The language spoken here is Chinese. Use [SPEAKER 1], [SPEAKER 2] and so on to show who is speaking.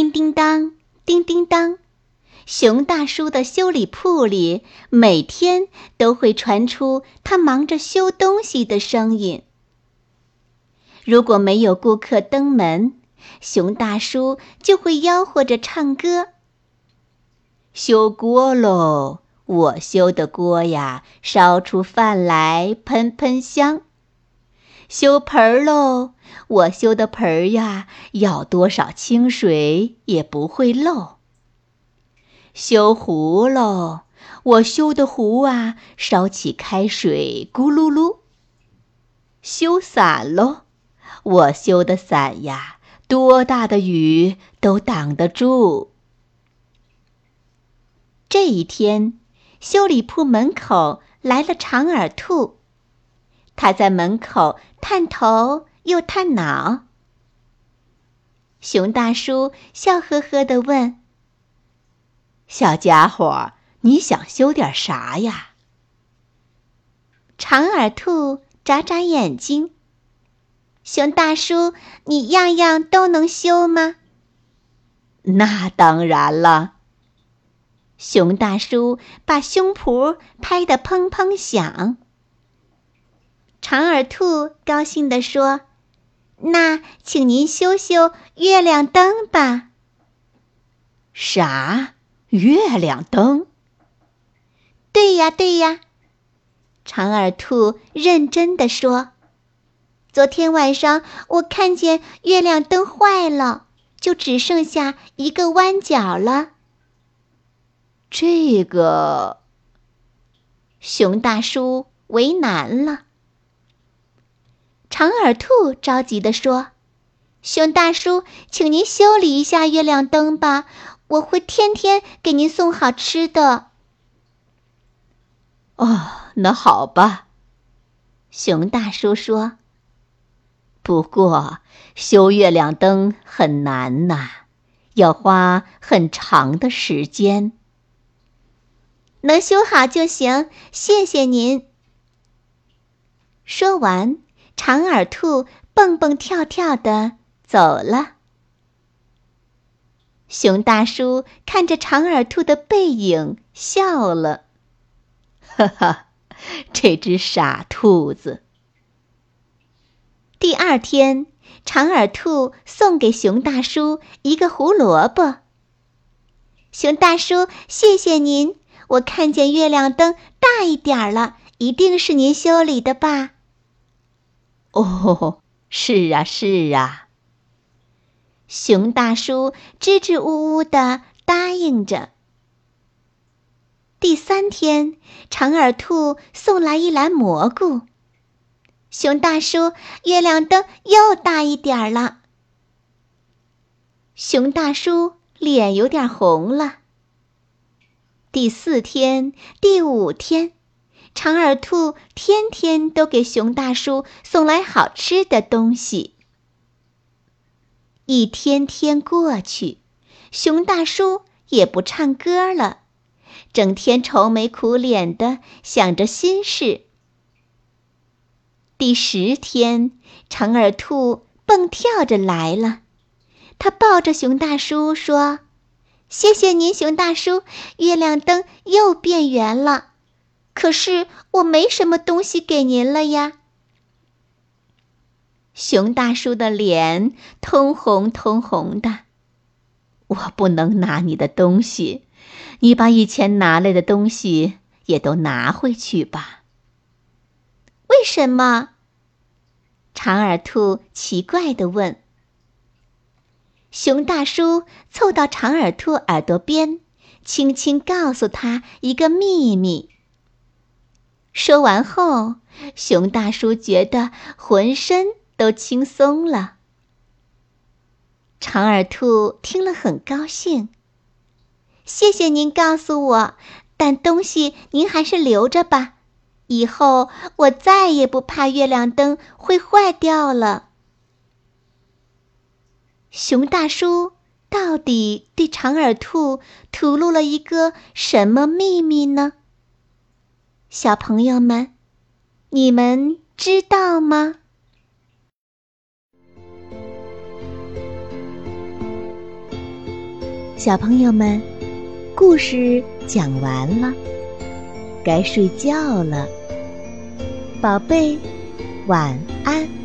[SPEAKER 1] 叮叮当，叮叮当，熊大叔的修理铺里每天都会传出他忙着修东西的声音。如果没有顾客登门，熊大叔就会吆喝着唱歌：“修锅喽，我修的锅呀，烧出饭来喷喷香。”修盆儿喽，我修的盆儿呀，要多少清水也不会漏。修壶喽，我修的壶啊，烧起开水咕噜噜。修伞喽，我修的伞呀，多大的雨都挡得住。这一天，修理铺门口来了长耳兔。他在门口探头又探脑。熊大叔笑呵呵地问：“小家伙，你想修点啥呀？”长耳兔眨眨眼睛：“熊大叔，你样样都能修吗？”“那当然了。”熊大叔把胸脯拍得砰砰响。长耳兔高兴地说：“那请您修修月亮灯吧。”“啥？月亮灯？”“对呀，对呀。”长耳兔认真地说：“昨天晚上我看见月亮灯坏了，就只剩下一个弯角了。”这个，熊大叔为难了。长耳兔着急地说：“熊大叔，请您修理一下月亮灯吧，我会天天给您送好吃的。”哦，那好吧，熊大叔说。不过修月亮灯很难呐，要花很长的时间。能修好就行，谢谢您。说完。长耳兔蹦蹦跳跳的走了。熊大叔看着长耳兔的背影笑了，哈哈，这只傻兔子。第二天，长耳兔送给熊大叔一个胡萝卜。熊大叔，谢谢您！我看见月亮灯大一点了，一定是您修理的吧？哦，是啊，是啊。熊大叔支支吾吾的答应着。第三天，长耳兔送来一篮蘑菇。熊大叔，月亮灯又大一点儿了。熊大叔脸有点红了。第四天，第五天。长耳兔天天都给熊大叔送来好吃的东西。一天天过去，熊大叔也不唱歌了，整天愁眉苦脸的想着心事。第十天，长耳兔蹦跳着来了，他抱着熊大叔说：“谢谢您，熊大叔，月亮灯又变圆了。”可是我没什么东西给您了呀。熊大叔的脸通红通红的，我不能拿你的东西，你把以前拿来的东西也都拿回去吧。为什么？长耳兔奇怪的问。熊大叔凑到长耳兔耳朵边，轻轻告诉他一个秘密。说完后，熊大叔觉得浑身都轻松了。长耳兔听了很高兴。谢谢您告诉我，但东西您还是留着吧。以后我再也不怕月亮灯会坏掉了。熊大叔到底对长耳兔吐露了一个什么秘密呢？小朋友们，你们知道吗？小朋友们，故事讲完了，该睡觉了。宝贝，晚安。